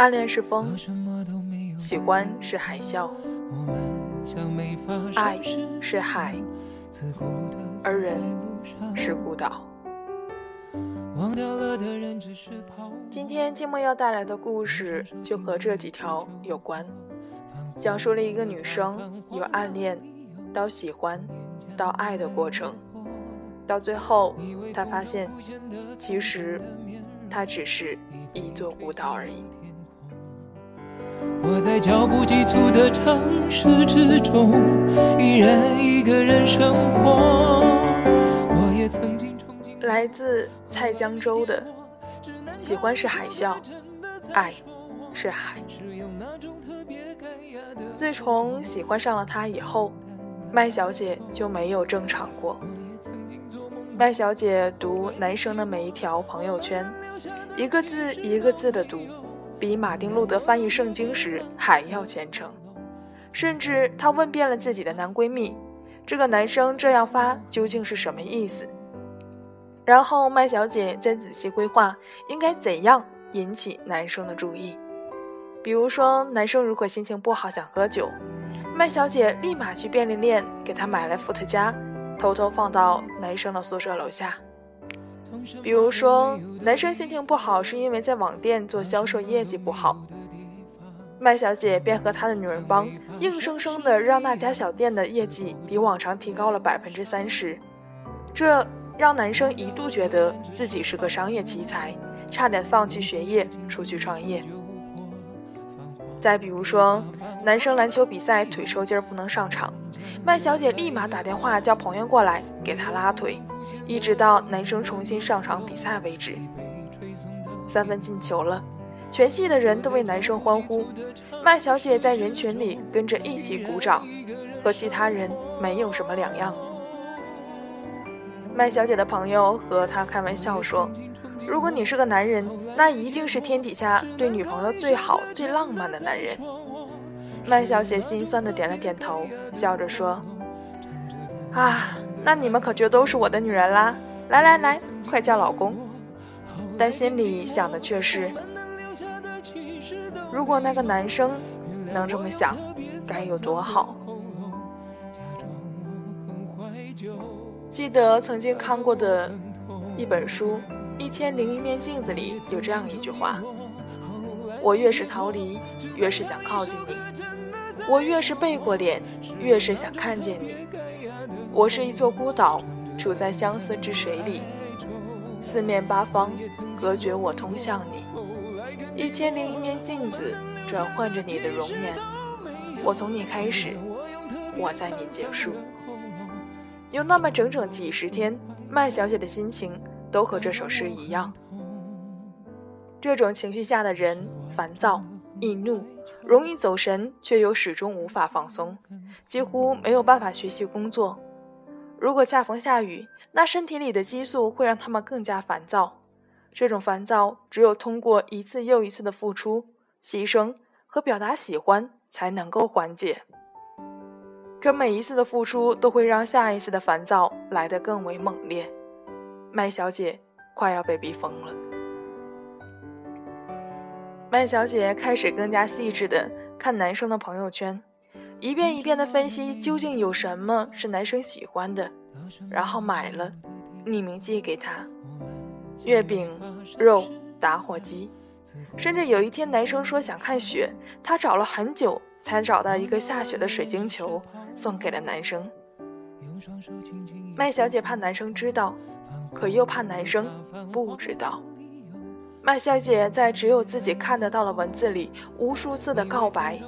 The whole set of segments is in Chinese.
暗恋是风，喜欢是海啸，爱是海，而人是孤岛。今天静默要带来的故事就和这几条有关，讲述了一个女生由暗恋到喜欢到爱的过程，到最后她发现，其实她只是一座孤岛而已。我在脚步急促的城市之中，依然一个人生活。我也曾经憧憬。来自蔡江州的，喜欢是海啸，爱是海。自从喜欢上了他以后，麦小姐就没有正常过。麦小姐读男生的每一条朋友圈，一个字一个字的读。比马丁路德翻译圣经时还要虔诚，甚至她问遍了自己的男闺蜜，这个男生这样发究竟是什么意思？然后麦小姐再仔细规划应该怎样引起男生的注意。比如说，男生如果心情不好想喝酒，麦小姐立马去便利店给他买来伏特加，偷偷放到男生的宿舍楼下。比如说，男生心情不好是因为在网店做销售业绩不好，麦小姐便和她的女人帮，硬生生的让那家小店的业绩比往常提高了百分之三十，这让男生一度觉得自己是个商业奇才，差点放弃学业出去创业。再比如说，男生篮球比赛腿抽筋不能上场，麦小姐立马打电话叫朋友过来给他拉腿。一直到男生重新上场比赛为止，三分进球了，全系的人都为男生欢呼，麦小姐在人群里跟着一起鼓掌，和其他人没有什么两样。麦小姐的朋友和她开玩笑说：“如果你是个男人，那一定是天底下对女朋友最好、最浪漫的男人。”麦小姐心酸的点了点头，笑着说：“啊。”那你们可就都是我的女人啦！来来来，快叫老公！但心里想的却是，如果那个男生能这么想，该有多好。记得曾经看过的一本书《一千零一面镜子》里有这样一句话：我越是逃离，越是想靠近你；我越是背过脸，越是想看见你。我是一座孤岛，处在相思之水里，四面八方隔绝我通向你。一千零一面镜子转换着你的容颜，我从你开始，我在你结束。有那么整整几十天，麦小姐的心情都和这首诗一样。这种情绪下的人，烦躁、易怒，容易走神，却又始终无法放松，几乎没有办法学习工作。如果恰逢下雨，那身体里的激素会让他们更加烦躁。这种烦躁只有通过一次又一次的付出、牺牲和表达喜欢才能够缓解。可每一次的付出都会让下一次的烦躁来得更为猛烈。麦小姐快要被逼疯了。麦小姐开始更加细致的看男生的朋友圈。一遍一遍的分析究竟有什么是男生喜欢的，然后买了，匿名寄给他。月饼、肉、打火机，甚至有一天男生说想看雪，他找了很久才找到一个下雪的水晶球，送给了男生。麦小姐怕男生知道，可又怕男生不知道。麦小姐在只有自己看得到的文字里无数次的告白，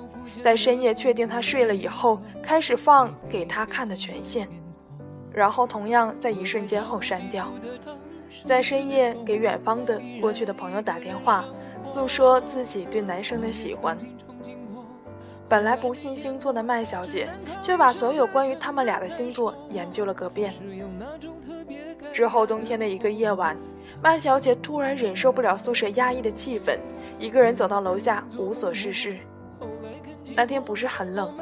在深夜确定他睡了以后，开始放给他看的权限，然后同样在一瞬间后删掉。在深夜给远方的过去的朋友打电话，诉说自己对男生的喜欢。本来不信星座的麦小姐，却把所有关于他们俩的星座研究了个遍。之后冬天的一个夜晚，麦小姐突然忍受不了宿舍压抑的气氛，一个人走到楼下无所事事。那天不是很冷，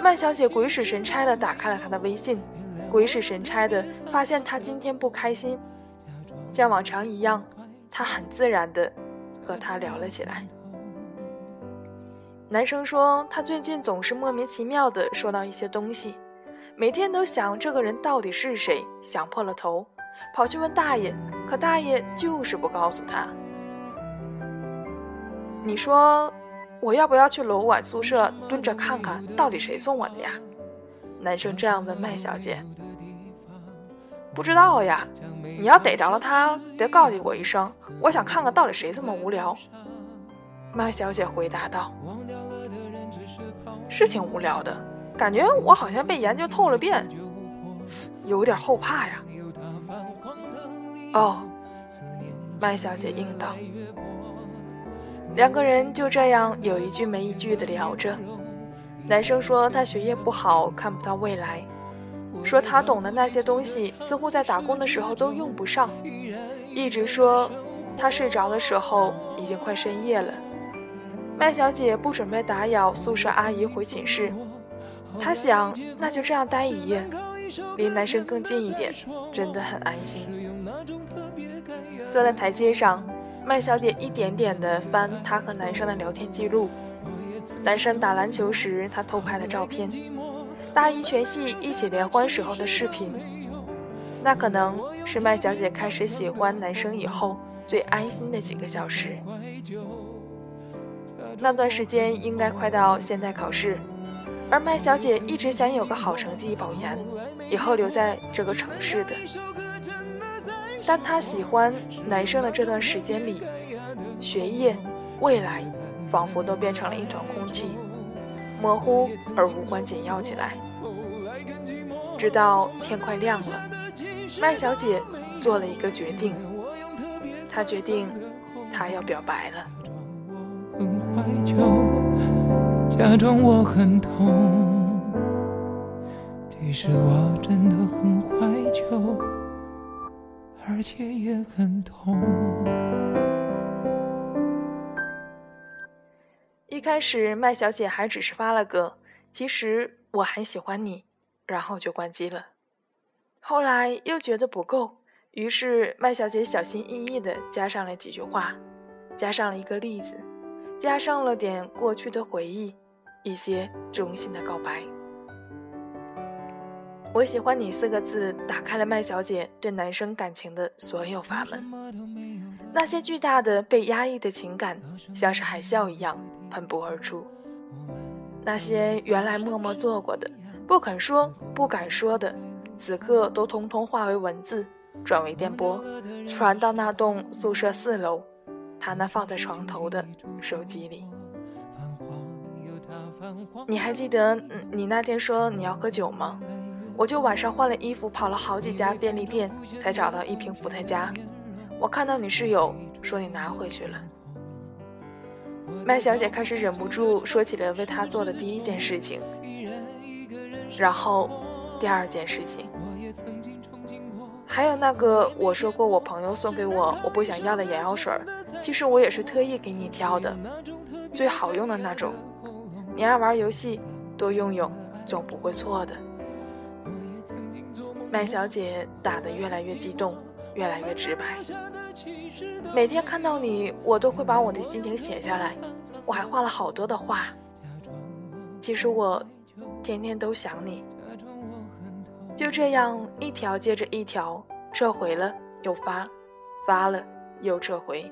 麦小姐鬼使神差的打开了他的微信，鬼使神差的发现他今天不开心。像往常一样，他很自然的和他聊了起来。男生说，他最近总是莫名其妙的收到一些东西，每天都想这个人到底是谁，想破了头，跑去问大爷，可大爷就是不告诉他。你说，我要不要去楼管宿舍蹲着看看到底谁送我的呀？男生这样问麦小姐。不知道呀，你要逮着了他，得告诉我一声，我想看看到底谁这么无聊。麦小姐回答道：“是挺无聊的，感觉我好像被研究透了遍，有点后怕呀。”哦，麦小姐应道。两个人就这样有一句没一句的聊着。男生说他学业不好，看不到未来。说他懂的那些东西，似乎在打工的时候都用不上。一直说他睡着的时候已经快深夜了。麦小姐不准备打扰宿舍阿姨回寝室，她想那就这样待一夜，离男生更近一点，真的很安心。坐在台阶上，麦小姐一点点地翻她和男生的聊天记录，男生打篮球时她偷拍的照片。大一全系一起联欢时候的视频，那可能是麦小姐开始喜欢男生以后最安心的几个小时。那段时间应该快到现代考试，而麦小姐一直想有个好成绩保研，以后留在这个城市的。但她喜欢男生的这段时间里，学业、未来，仿佛都变成了一团空气。模糊而无关紧要起来，直到天快亮了，麦小姐做了一个决定，她决定，她要表白了。假装我很痛，其实我真的很怀旧，而且也很痛。一开始，麦小姐还只是发了个“其实我很喜欢你”，然后就关机了。后来又觉得不够，于是麦小姐小心翼翼地加上了几句话，加上了一个例子，加上了点过去的回忆，一些衷心的告白。我喜欢你四个字，打开了麦小姐对男生感情的所有阀门。那些巨大的被压抑的情感，像是海啸一样喷薄而出。那些原来默默做过的、不肯说、不敢说的，此刻都通通化为文字，转为电波，传到那栋宿舍四楼，他那放在床头的手机里。你还记得你那天说你要喝酒吗？我就晚上换了衣服，跑了好几家便利店，才找到一瓶伏特加。我看到你室友说你拿回去了。麦小姐开始忍不住说起了为他做的第一件事情，然后第二件事情，还有那个我说过我朋友送给我我不想要的眼药水，其实我也是特意给你挑的，最好用的那种。你爱玩游戏，多用用，总不会错的。麦小姐打得越来越激动，越来越直白。每天看到你，我都会把我的心情写下来，我还画了好多的画。其实我天天都想你。就这样一条接着一条，撤回了又发，发了又撤回，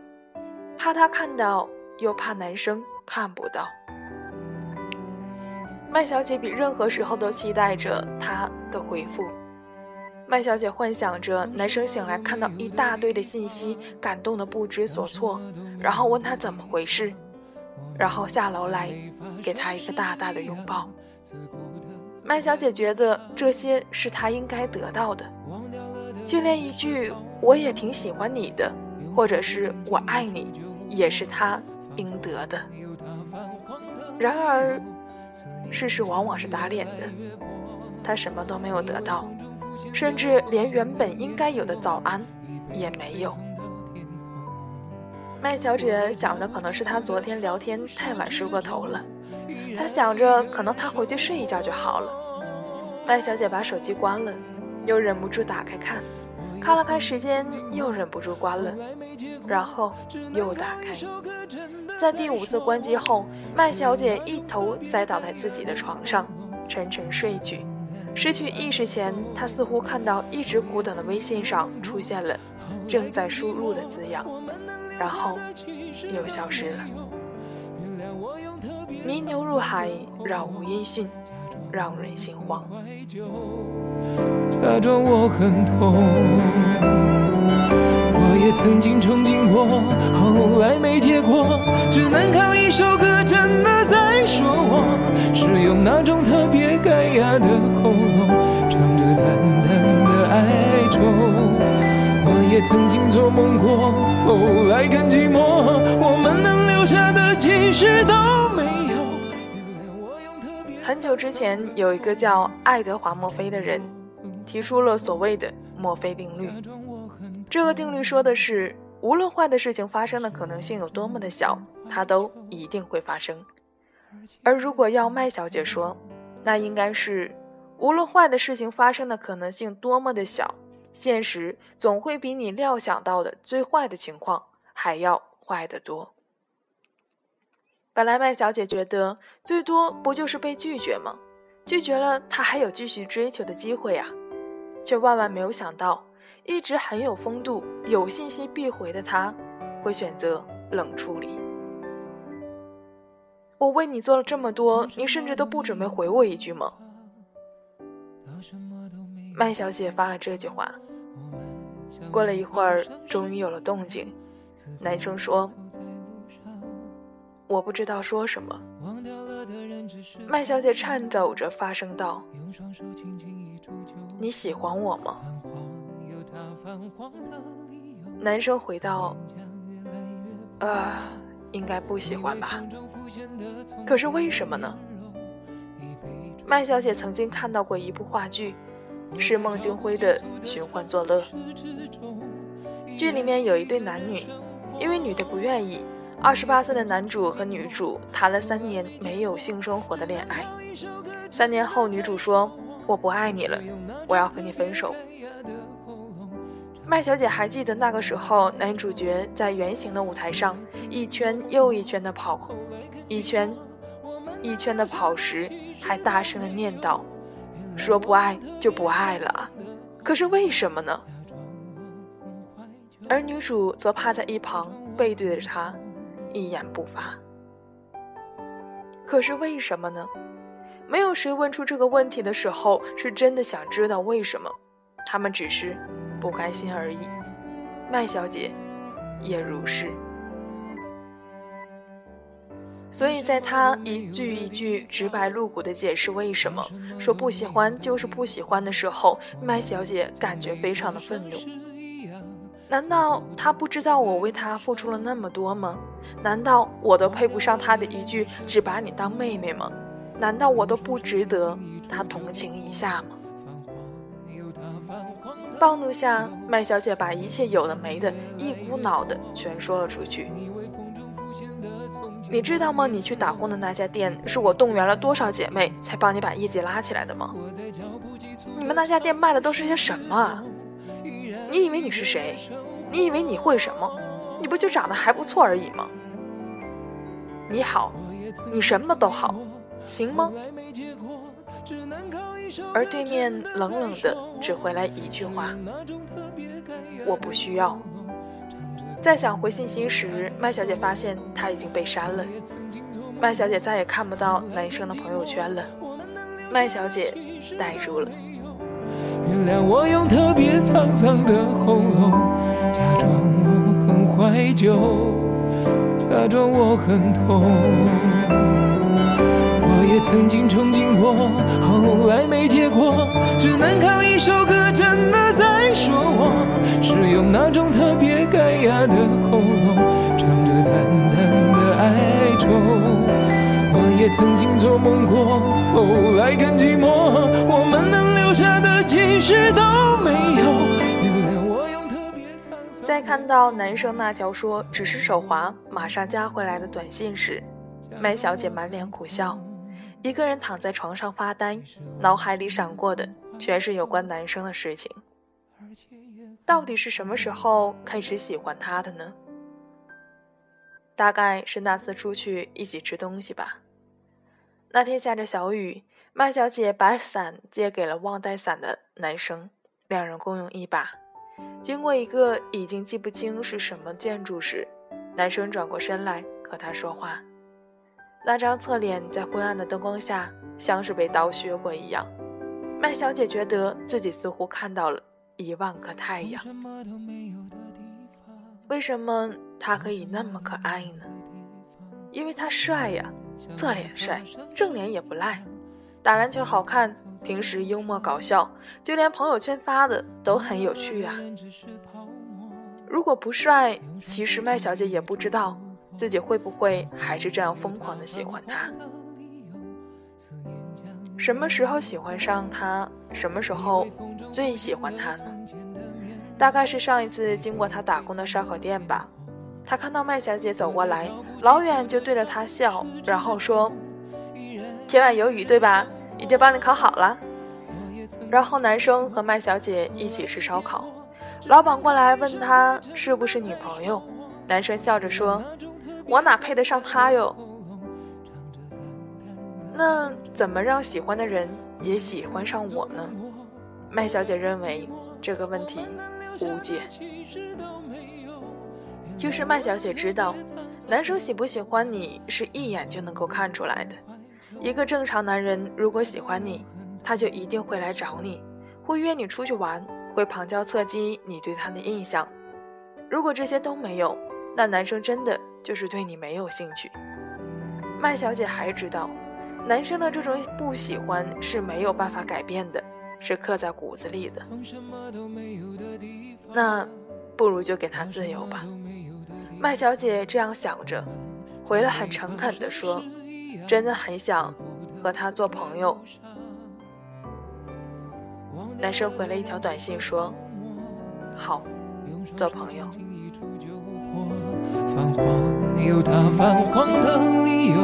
怕他看到，又怕男生看不到。麦小姐比任何时候都期待着他的回复。麦小姐幻想着男生醒来看到一大堆的信息，感动的不知所措，然后问他怎么回事，然后下楼来给他一个大大的拥抱。麦小姐觉得这些是她应该得到的，就连一句“我也挺喜欢你的”或者是我爱你，也是她应得的。然而，事实往往是打脸的，她什么都没有得到。甚至连原本应该有的早安也没有。麦小姐想着，可能是她昨天聊天太晚睡过头了。她想着，可能她回去睡一觉就好了。麦小姐把手机关了，又忍不住打开看，看了看时间，又忍不住关了，然后又打开。在第五次关机后，麦小姐一头栽倒在自己的床上，沉沉睡去。失去意识前，他似乎看到一直苦等的微信上出现了“正在输入”的字样，然后又消失了。泥牛入海，杳无音讯，让人心慌。假装我很痛，我也曾经憧憬过，后来没结果，只能靠一首歌，真的在说我。是用那种特别干哑的喉咙，爱中。我也曾经做梦过，后来更寂寞。我们能留下的其实都没有。很久之前，有一个叫爱德华·墨菲的人，提出了所谓的墨菲定律。这个定律说的是，无论坏的事情发生的可能性有多么的小，它都一定会发生。而如果要麦小姐说，那应该是，无论坏的事情发生的可能性多么的小，现实总会比你料想到的最坏的情况还要坏得多。本来麦小姐觉得最多不就是被拒绝吗？拒绝了，她还有继续追求的机会啊，却万万没有想到，一直很有风度、有信息必回的他，会选择冷处理。我为你做了这么多，你甚至都不准备回我一句吗？麦小姐发了这句话。过了一会儿，终于有了动静。男生说：“我不知道说什么。”麦小姐颤抖着发声道：“你喜欢我吗？”男生回道：“呃。”应该不喜欢吧？可是为什么呢？麦小姐曾经看到过一部话剧，是孟京辉的《寻欢作乐》。剧里面有一对男女，因为女的不愿意，二十八岁的男主和女主谈了三年没有性生活的恋爱。三年后，女主说：“我不爱你了，我要和你分手。”麦小姐还记得那个时候，男主角在圆形的舞台上一圈又一圈的跑，一圈一圈的跑时，还大声的念叨：“说不爱就不爱了。”可是为什么呢？而女主则趴在一旁，背对着他，一言不发。可是为什么呢？没有谁问出这个问题的时候，是真的想知道为什么。他们只是。不甘心而已，麦小姐也如是。所以，在他一句一句直白露骨的解释为什么说不喜欢就是不喜欢的时候，麦小姐感觉非常的愤怒。难道他不知道我为他付出了那么多吗？难道我都配不上他的一句只把你当妹妹吗？难道我都不值得他同情一下吗？暴怒下，麦小姐把一切有的没的，一股脑的全说了出去。你知道吗？你去打工的那家店，是我动员了多少姐妹才帮你把业绩拉起来的吗？你们那家店卖的都是些什么？你以为你是谁？你以为你会什么？你不就长得还不错而已吗？你好，你什么都好，行吗？而对面冷冷的只回来一句话：“我不需要。”在想回信息时，麦小姐发现他已经被删了。麦小姐再也看不到男生的朋友圈了。麦小姐呆住了。原谅我用特别沧桑的喉咙，假装我很怀旧，假装我很痛。曾经憧憬过，后来没结果，只能靠一首歌真的在说我，是用那种特别干哑的喉咙，唱着淡淡的哀愁。我也曾经做梦过，后来更寂寞，我们能留下的其实都没有。在看到男生那条说只是手滑，马上加回来的短信时，麦小姐满脸苦笑。一个人躺在床上发呆，脑海里闪过的全是有关男生的事情。到底是什么时候开始喜欢他的呢？大概是那次出去一起吃东西吧。那天下着小雨，麦小姐把伞借给了忘带伞的男生，两人共用一把。经过一个已经记不清是什么建筑时，男生转过身来和她说话。那张侧脸在昏暗的灯光下，像是被刀削过一样。麦小姐觉得自己似乎看到了一万个太阳。为什么他可以那么可爱呢？因为他帅呀，侧脸帅，正脸也不赖，打篮球好看，平时幽默搞笑，就连朋友圈发的都很有趣啊。如果不帅，其实麦小姐也不知道。自己会不会还是这样疯狂的喜欢他？什么时候喜欢上他？什么时候最喜欢他呢？大概是上一次经过他打工的烧烤店吧。他看到麦小姐走过来，老远就对着他笑，然后说：“铁板鱿鱼对吧？已经帮你烤好了。”然后男生和麦小姐一起吃烧烤，老板过来问他是不是女朋友，男生笑着说。我哪配得上他哟？那怎么让喜欢的人也喜欢上我呢？麦小姐认为这个问题无解。就是麦小姐知道，男生喜不喜欢你是一眼就能够看出来的。一个正常男人如果喜欢你，他就一定会来找你，会约你出去玩，会旁敲侧击你对他的印象。如果这些都没有，那男生真的。就是对你没有兴趣。麦小姐还知道，男生的这种不喜欢是没有办法改变的，是刻在骨子里的。那不如就给他自由吧。麦小姐这样想着，回了很诚恳地说：“真的很想和他做朋友。”男生回了一条短信说：“好，做朋友。”泛黄有它泛黄的理由，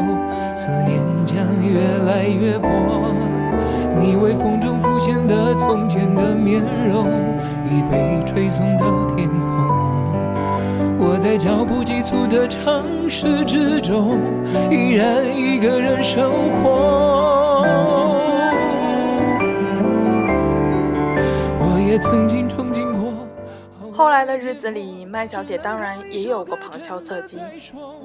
思念将越来越薄。你微风中浮现的从前的面容，已被吹送到天空。我在脚步急促的城市之中，依然一个人生活。我也曾经憧。后来的日子里，麦小姐当然也有过旁敲侧击，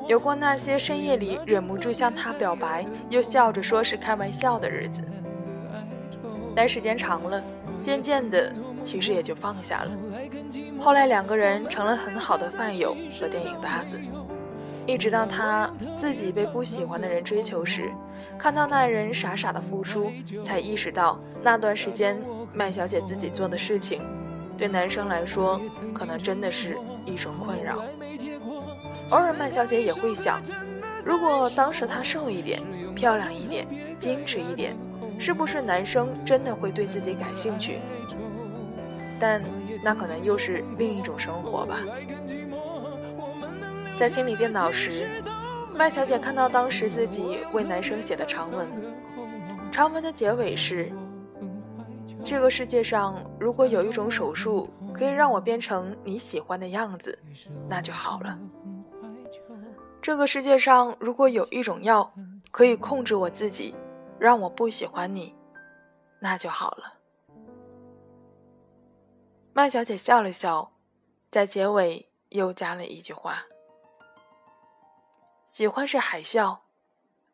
有过那些深夜里忍不住向他表白，又笑着说是开玩笑的日子。但时间长了，渐渐的，其实也就放下了。后来两个人成了很好的饭友和电影搭子，一直到他自己被不喜欢的人追求时，看到那人傻傻的付出，才意识到那段时间麦小姐自己做的事情。对男生来说，可能真的是一种困扰。偶尔，麦小姐也会想，如果当时她瘦一点、漂亮一点、矜持一点，是不是男生真的会对自己感兴趣？但那可能又是另一种生活吧。在清理电脑时，麦小姐看到当时自己为男生写的长文，长文的结尾是。这个世界上，如果有一种手术可以让我变成你喜欢的样子，那就好了。这个世界上，如果有一种药可以控制我自己，让我不喜欢你，那就好了。麦小姐笑了笑，在结尾又加了一句话：“喜欢是海啸，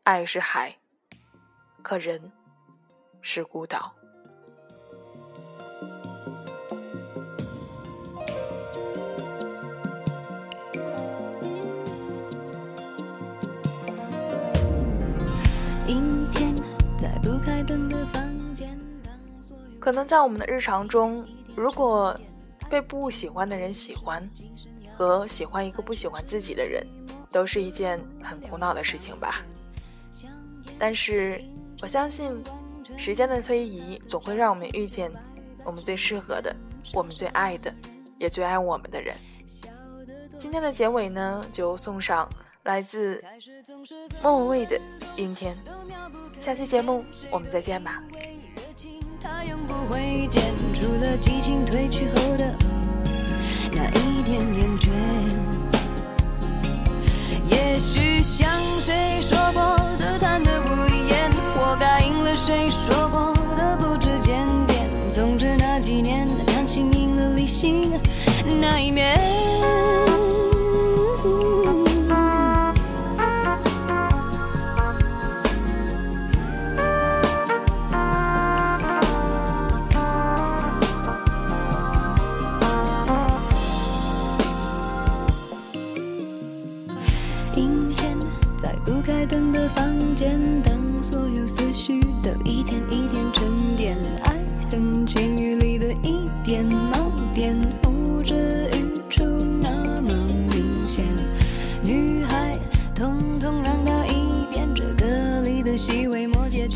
爱是海，可人是孤岛。可能在我们的日常中，如果被不喜欢的人喜欢，和喜欢一个不喜欢自己的人，都是一件很苦恼的事情吧。但是我相信，时间的推移总会让我们遇见我们最适合的、我们最爱的，也最爱我们的人。今天的结尾呢，就送上来自莫文蔚的《阴天》。下期节目我们再见吧。他永不会见，除了激情褪去后的那一点点倦。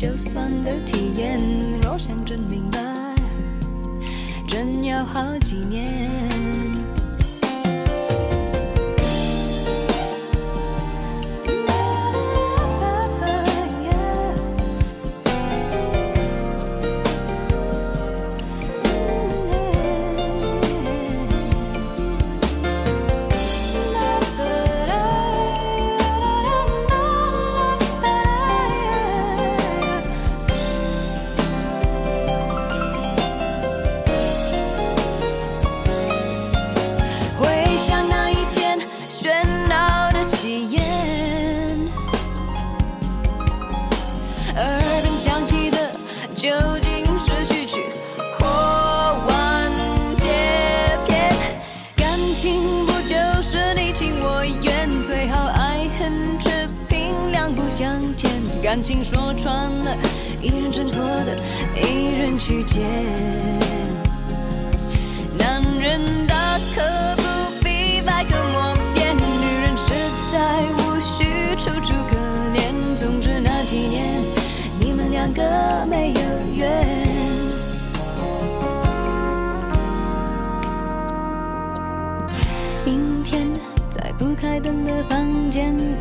就算的体验，若想真明白，真要好几年。言耳边响起的究竟是序曲或完结篇感情不就是你情我愿最好爱恨扯平两不相欠。感情说穿了一人挣脱的一人去捡男人两个没有缘。阴天，在不开灯的房间。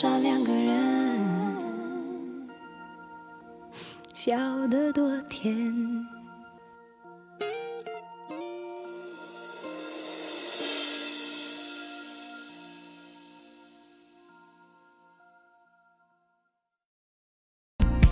傻两个人。笑得多甜。